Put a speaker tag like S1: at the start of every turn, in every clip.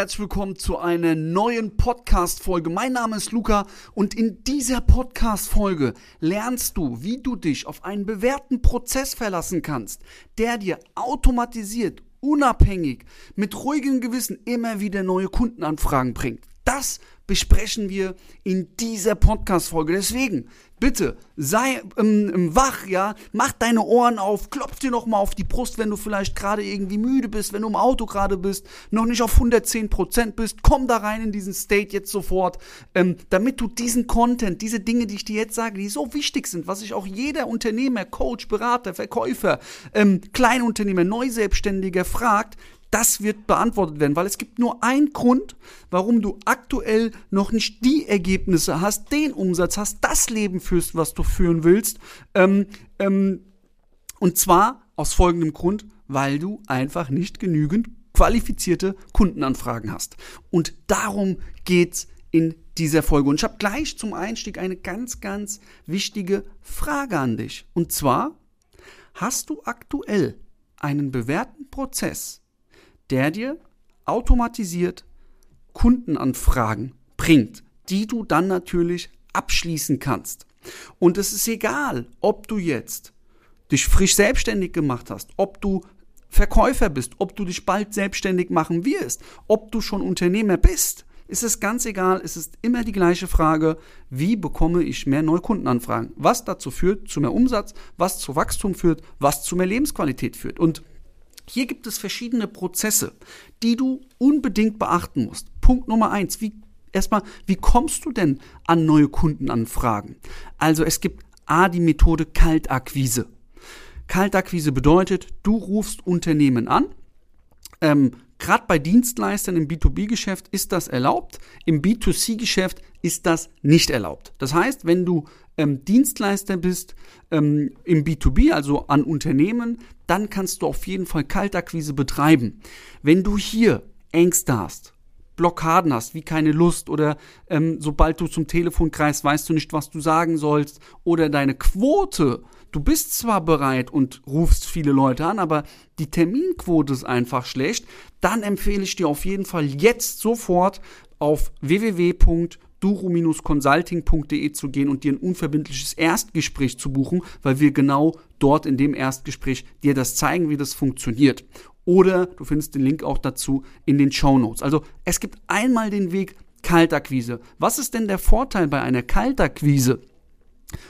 S1: herzlich willkommen zu einer neuen Podcast-Folge. Mein Name ist Luca und in dieser Podcast-Folge lernst du, wie du dich auf einen bewährten Prozess verlassen kannst, der dir automatisiert, unabhängig, mit ruhigem Gewissen immer wieder neue Kundenanfragen bringt. Das besprechen wir in dieser Podcast-Folge. Deswegen, bitte, sei ähm, wach, ja, mach deine Ohren auf, klopf dir nochmal auf die Brust, wenn du vielleicht gerade irgendwie müde bist, wenn du im Auto gerade bist, noch nicht auf 110% bist, komm da rein in diesen State jetzt sofort, ähm, damit du diesen Content, diese Dinge, die ich dir jetzt sage, die so wichtig sind, was sich auch jeder Unternehmer, Coach, Berater, Verkäufer, ähm, Kleinunternehmer, Neuselbstständiger fragt, das wird beantwortet werden, weil es gibt nur einen Grund, warum du aktuell noch nicht die Ergebnisse hast, den Umsatz hast, das Leben führst, was du führen willst. Ähm, ähm, und zwar aus folgendem Grund, weil du einfach nicht genügend qualifizierte Kundenanfragen hast. Und darum geht's in dieser Folge. Und ich habe gleich zum Einstieg eine ganz, ganz wichtige Frage an dich. Und zwar, hast du aktuell einen bewährten Prozess, der dir automatisiert Kundenanfragen bringt, die du dann natürlich abschließen kannst. Und es ist egal, ob du jetzt dich frisch selbstständig gemacht hast, ob du Verkäufer bist, ob du dich bald selbstständig machen wirst, ob du schon Unternehmer bist. ist Es ganz egal, es ist immer die gleiche Frage, wie bekomme ich mehr Neukundenanfragen? Was dazu führt, zu mehr Umsatz, was zu Wachstum führt, was zu mehr Lebensqualität führt. Und hier gibt es verschiedene Prozesse, die du unbedingt beachten musst. Punkt Nummer eins, wie, erstmal, wie kommst du denn an neue Kundenanfragen? Also es gibt A, die Methode Kaltakquise. Kaltakquise bedeutet, du rufst Unternehmen an, ähm, Gerade bei Dienstleistern im B2B-Geschäft ist das erlaubt, im B2C-Geschäft ist das nicht erlaubt. Das heißt, wenn du ähm, Dienstleister bist ähm, im B2B, also an Unternehmen, dann kannst du auf jeden Fall Kaltakquise betreiben. Wenn du hier Ängste hast, Blockaden hast, wie keine Lust oder ähm, sobald du zum Telefon kreist, weißt du nicht, was du sagen sollst oder deine Quote du bist zwar bereit und rufst viele Leute an, aber die Terminquote ist einfach schlecht, dann empfehle ich dir auf jeden Fall jetzt sofort auf www.duro-consulting.de zu gehen und dir ein unverbindliches Erstgespräch zu buchen, weil wir genau dort in dem Erstgespräch dir das zeigen, wie das funktioniert. Oder du findest den Link auch dazu in den Show Notes. Also es gibt einmal den Weg Kaltakquise. Was ist denn der Vorteil bei einer Kaltakquise?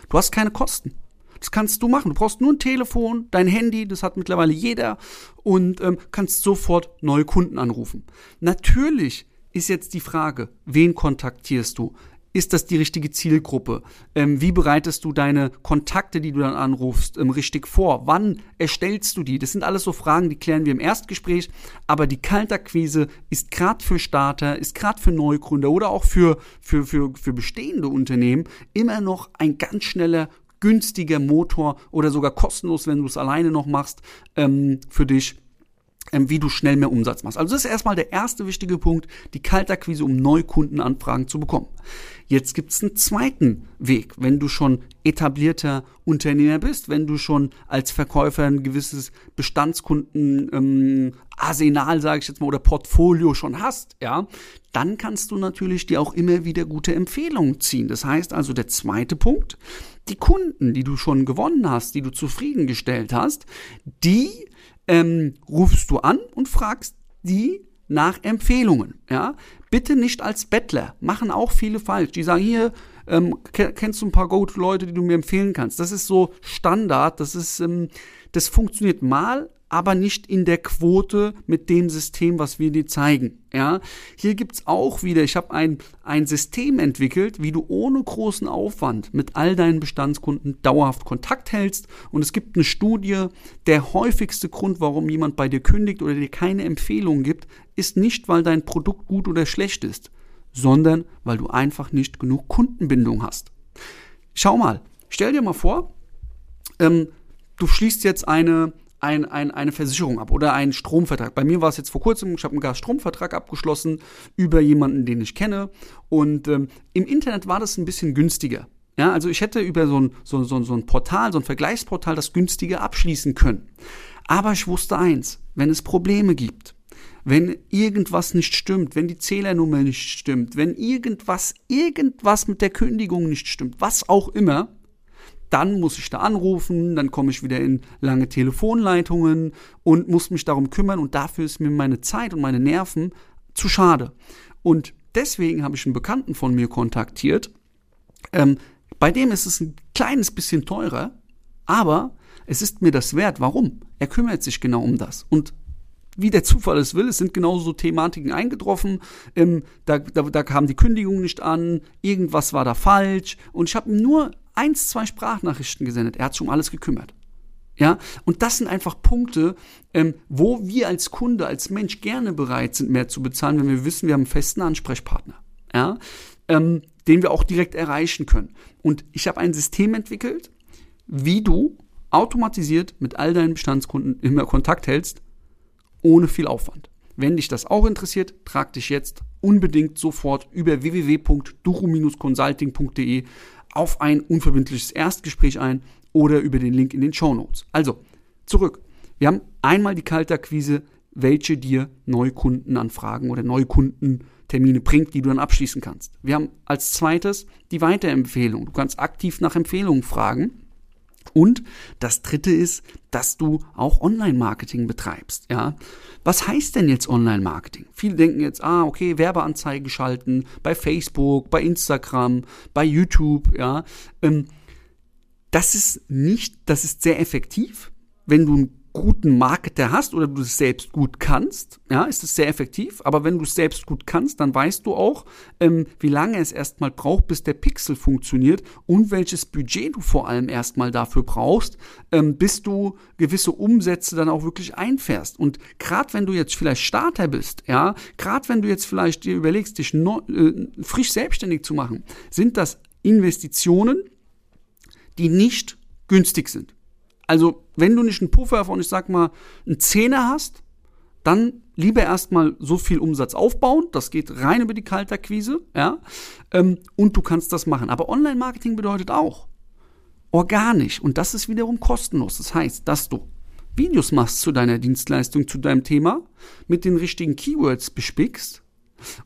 S1: Du hast keine Kosten. Das kannst du machen. Du brauchst nur ein Telefon, dein Handy, das hat mittlerweile jeder und ähm, kannst sofort neue Kunden anrufen. Natürlich ist jetzt die Frage, wen kontaktierst du? Ist das die richtige Zielgruppe? Ähm, wie bereitest du deine Kontakte, die du dann anrufst, ähm, richtig vor? Wann erstellst du die? Das sind alles so Fragen, die klären wir im Erstgespräch. Aber die Kaltakquise ist gerade für Starter, ist gerade für Neugründer oder auch für, für, für, für bestehende Unternehmen immer noch ein ganz schneller günstiger Motor oder sogar kostenlos, wenn du es alleine noch machst, ähm, für dich wie du schnell mehr Umsatz machst. Also das ist erstmal der erste wichtige Punkt, die Kaltakquise, um Neukundenanfragen zu bekommen. Jetzt gibt es einen zweiten Weg, wenn du schon etablierter Unternehmer bist, wenn du schon als Verkäufer ein gewisses Bestandskunden ähm, Arsenal, sage ich jetzt mal, oder Portfolio schon hast, ja, dann kannst du natürlich dir auch immer wieder gute Empfehlungen ziehen. Das heißt also, der zweite Punkt, die Kunden, die du schon gewonnen hast, die du zufriedengestellt hast, die ähm, rufst du an und fragst die nach Empfehlungen. Ja? Bitte nicht als Bettler. Machen auch viele falsch. Die sagen hier, ähm, kennst du ein paar Go-To-Leute, die du mir empfehlen kannst. Das ist so Standard. Das ist, ähm, das funktioniert mal, aber nicht in der Quote mit dem System, was wir dir zeigen. Ja, hier gibt's auch wieder, ich habe ein, ein System entwickelt, wie du ohne großen Aufwand mit all deinen Bestandskunden dauerhaft Kontakt hältst. Und es gibt eine Studie, der häufigste Grund, warum jemand bei dir kündigt oder dir keine Empfehlung gibt, ist nicht, weil dein Produkt gut oder schlecht ist, sondern weil du einfach nicht genug Kundenbindung hast. Schau mal, stell dir mal vor, ähm, du schließt jetzt eine ein, ein, eine Versicherung ab oder einen Stromvertrag. Bei mir war es jetzt vor kurzem, ich habe einen Gasstromvertrag abgeschlossen über jemanden, den ich kenne. Und ähm, im Internet war das ein bisschen günstiger. Ja, also ich hätte über so ein, so, so, so ein Portal, so ein Vergleichsportal das günstiger abschließen können. Aber ich wusste eins, wenn es Probleme gibt, wenn irgendwas nicht stimmt, wenn die Zählernummer nicht stimmt, wenn irgendwas, irgendwas mit der Kündigung nicht stimmt, was auch immer, dann muss ich da anrufen, dann komme ich wieder in lange Telefonleitungen und muss mich darum kümmern und dafür ist mir meine Zeit und meine Nerven zu schade. Und deswegen habe ich einen Bekannten von mir kontaktiert. Ähm, bei dem ist es ein kleines bisschen teurer, aber es ist mir das wert. Warum? Er kümmert sich genau um das. Und wie der Zufall es will, es sind genauso Thematiken eingetroffen. Ähm, da, da, da kam die Kündigung nicht an, irgendwas war da falsch. Und ich habe ihm nur eins, zwei Sprachnachrichten gesendet. Er hat sich um alles gekümmert. Ja, und das sind einfach Punkte, ähm, wo wir als Kunde, als Mensch gerne bereit sind, mehr zu bezahlen, wenn wir wissen, wir haben einen festen Ansprechpartner. Ja, ähm, den wir auch direkt erreichen können. Und ich habe ein System entwickelt, wie du automatisiert mit all deinen Bestandskunden immer Kontakt hältst, ohne viel Aufwand. Wenn dich das auch interessiert, trag dich jetzt unbedingt sofort über www.duro-consulting.de auf ein unverbindliches Erstgespräch ein oder über den Link in den Show Notes. Also, zurück. Wir haben einmal die Kaltakquise, welche dir Neukundenanfragen oder Neukundentermine bringt, die du dann abschließen kannst. Wir haben als zweites die Weiterempfehlung. Du kannst aktiv nach Empfehlungen fragen. Und das dritte ist, dass du auch Online-Marketing betreibst. Ja, was heißt denn jetzt Online-Marketing? Viele denken jetzt, ah, okay, Werbeanzeigen schalten bei Facebook, bei Instagram, bei YouTube. Ja, ähm, das ist nicht, das ist sehr effektiv, wenn du ein guten Marketer hast oder du es selbst gut kannst, ja, ist es sehr effektiv. Aber wenn du es selbst gut kannst, dann weißt du auch, ähm, wie lange es erstmal braucht, bis der Pixel funktioniert und welches Budget du vor allem erstmal dafür brauchst, ähm, bis du gewisse Umsätze dann auch wirklich einfährst. Und gerade wenn du jetzt vielleicht Starter bist, ja, gerade wenn du jetzt vielleicht dir überlegst, dich no, äh, frisch selbstständig zu machen, sind das Investitionen, die nicht günstig sind. Also, wenn du nicht einen Puffer von, ich sag mal, einen Zehner hast, dann lieber erstmal so viel Umsatz aufbauen. Das geht rein über die Kaltakquise, ja. Ähm, und du kannst das machen. Aber Online-Marketing bedeutet auch organisch. Und das ist wiederum kostenlos. Das heißt, dass du Videos machst zu deiner Dienstleistung, zu deinem Thema, mit den richtigen Keywords bespickst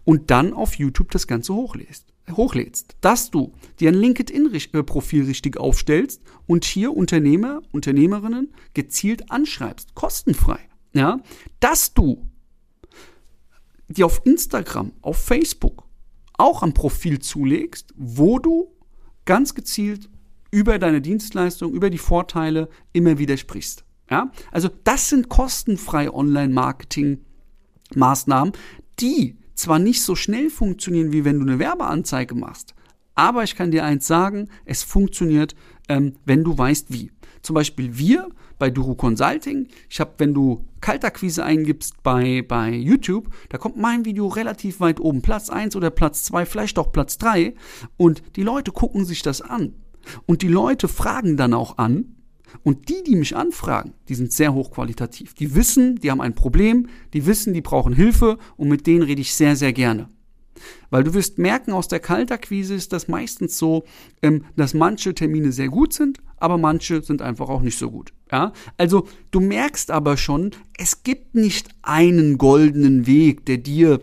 S1: und dann auf YouTube das Ganze hochlädst hochlädst, dass du dir ein LinkedIn-Profil richtig aufstellst und hier Unternehmer, Unternehmerinnen gezielt anschreibst, kostenfrei. Ja, dass du dir auf Instagram, auf Facebook auch ein Profil zulegst, wo du ganz gezielt über deine Dienstleistung, über die Vorteile immer wieder sprichst. Ja, also das sind kostenfreie Online-Marketing-Maßnahmen, die zwar nicht so schnell funktionieren, wie wenn du eine Werbeanzeige machst, aber ich kann dir eins sagen, es funktioniert, ähm, wenn du weißt wie. Zum Beispiel wir bei Duro Consulting. Ich habe, wenn du Kaltakquise eingibst bei, bei YouTube, da kommt mein Video relativ weit oben. Platz 1 oder Platz 2, vielleicht auch Platz 3. Und die Leute gucken sich das an. Und die Leute fragen dann auch an, und die, die mich anfragen, die sind sehr hochqualitativ. Die wissen, die haben ein Problem, die wissen, die brauchen Hilfe und mit denen rede ich sehr, sehr gerne. Weil du wirst merken, aus der Kaltakquise ist das meistens so, ähm, dass manche Termine sehr gut sind, aber manche sind einfach auch nicht so gut. Ja? Also du merkst aber schon, es gibt nicht einen goldenen Weg, der dir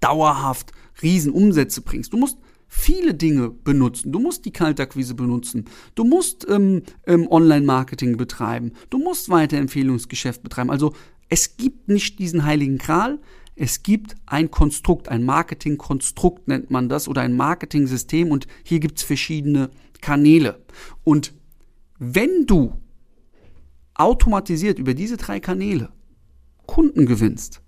S1: dauerhaft Riesenumsätze bringt. Du musst viele Dinge benutzen. Du musst die Kaltakquise benutzen. Du musst ähm, ähm, Online-Marketing betreiben. Du musst Weiterempfehlungsgeschäft betreiben. Also es gibt nicht diesen heiligen Kral. Es gibt ein Konstrukt, ein Marketingkonstrukt nennt man das oder ein Marketing-System und hier gibt es verschiedene Kanäle. Und wenn du automatisiert über diese drei Kanäle Kunden gewinnst,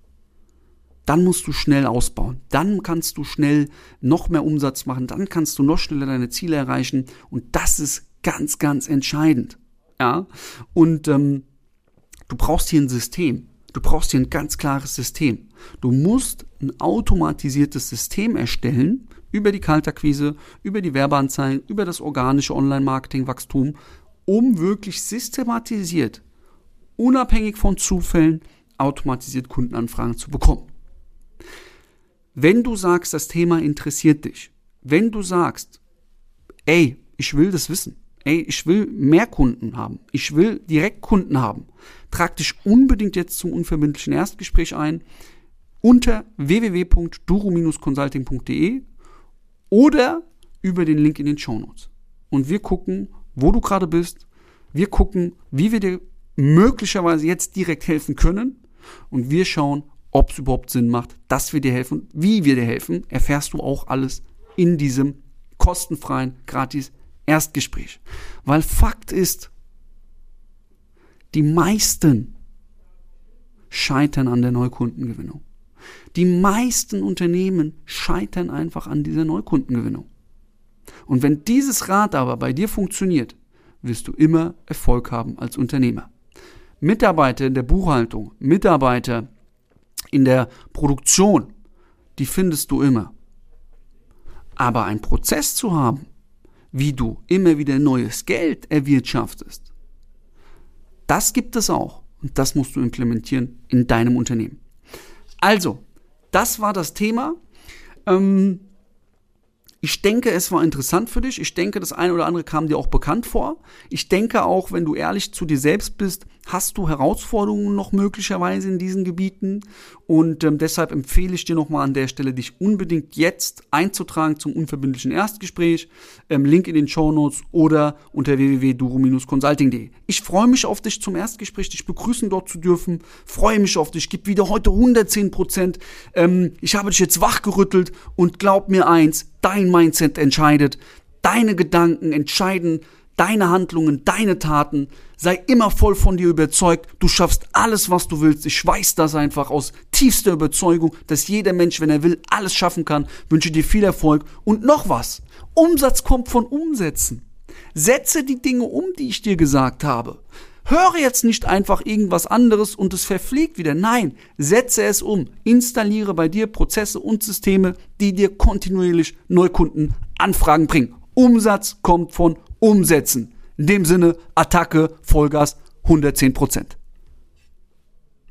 S1: dann musst du schnell ausbauen. Dann kannst du schnell noch mehr Umsatz machen. Dann kannst du noch schneller deine Ziele erreichen. Und das ist ganz, ganz entscheidend. Ja. Und ähm, du brauchst hier ein System. Du brauchst hier ein ganz klares System. Du musst ein automatisiertes System erstellen über die Kaltakquise, über die Werbeanzeigen, über das organische Online-Marketing-Wachstum, um wirklich systematisiert, unabhängig von Zufällen, automatisiert Kundenanfragen zu bekommen. Wenn du sagst, das Thema interessiert dich, wenn du sagst, ey, ich will das wissen, ey, ich will mehr Kunden haben, ich will direkt Kunden haben, trag dich unbedingt jetzt zum unverbindlichen Erstgespräch ein unter www.duro-consulting.de oder über den Link in den Show Notes. Und wir gucken, wo du gerade bist. Wir gucken, wie wir dir möglicherweise jetzt direkt helfen können. Und wir schauen, ob es überhaupt Sinn macht, dass wir dir helfen. Wie wir dir helfen, erfährst du auch alles in diesem kostenfreien, gratis Erstgespräch. Weil Fakt ist, die meisten scheitern an der Neukundengewinnung. Die meisten Unternehmen scheitern einfach an dieser Neukundengewinnung. Und wenn dieses Rad aber bei dir funktioniert, wirst du immer Erfolg haben als Unternehmer. Mitarbeiter in der Buchhaltung, Mitarbeiter in der Produktion, die findest du immer. Aber einen Prozess zu haben, wie du immer wieder neues Geld erwirtschaftest, das gibt es auch. Und das musst du implementieren in deinem Unternehmen. Also, das war das Thema. Ähm, ich denke, es war interessant für dich. Ich denke, das eine oder andere kam dir auch bekannt vor. Ich denke auch, wenn du ehrlich zu dir selbst bist, hast du Herausforderungen noch möglicherweise in diesen Gebieten. Und ähm, deshalb empfehle ich dir nochmal an der Stelle, dich unbedingt jetzt einzutragen zum unverbindlichen Erstgespräch. Ähm, Link in den Show Notes oder unter www.duro-consulting.de. Ich freue mich auf dich zum Erstgespräch, dich begrüßen dort zu dürfen. Freue mich auf dich. Gib wieder heute 110 Prozent. Ähm, ich habe dich jetzt wachgerüttelt und glaub mir eins, Dein Mindset entscheidet. Deine Gedanken entscheiden deine Handlungen, deine Taten. Sei immer voll von dir überzeugt. Du schaffst alles, was du willst. Ich weiß das einfach aus tiefster Überzeugung, dass jeder Mensch, wenn er will, alles schaffen kann. Wünsche dir viel Erfolg. Und noch was. Umsatz kommt von Umsätzen. Setze die Dinge um, die ich dir gesagt habe. Höre jetzt nicht einfach irgendwas anderes und es verfliegt wieder. Nein, setze es um. Installiere bei dir Prozesse und Systeme, die dir kontinuierlich Neukundenanfragen bringen. Umsatz kommt von Umsätzen. In dem Sinne, Attacke, Vollgas, 110 Prozent.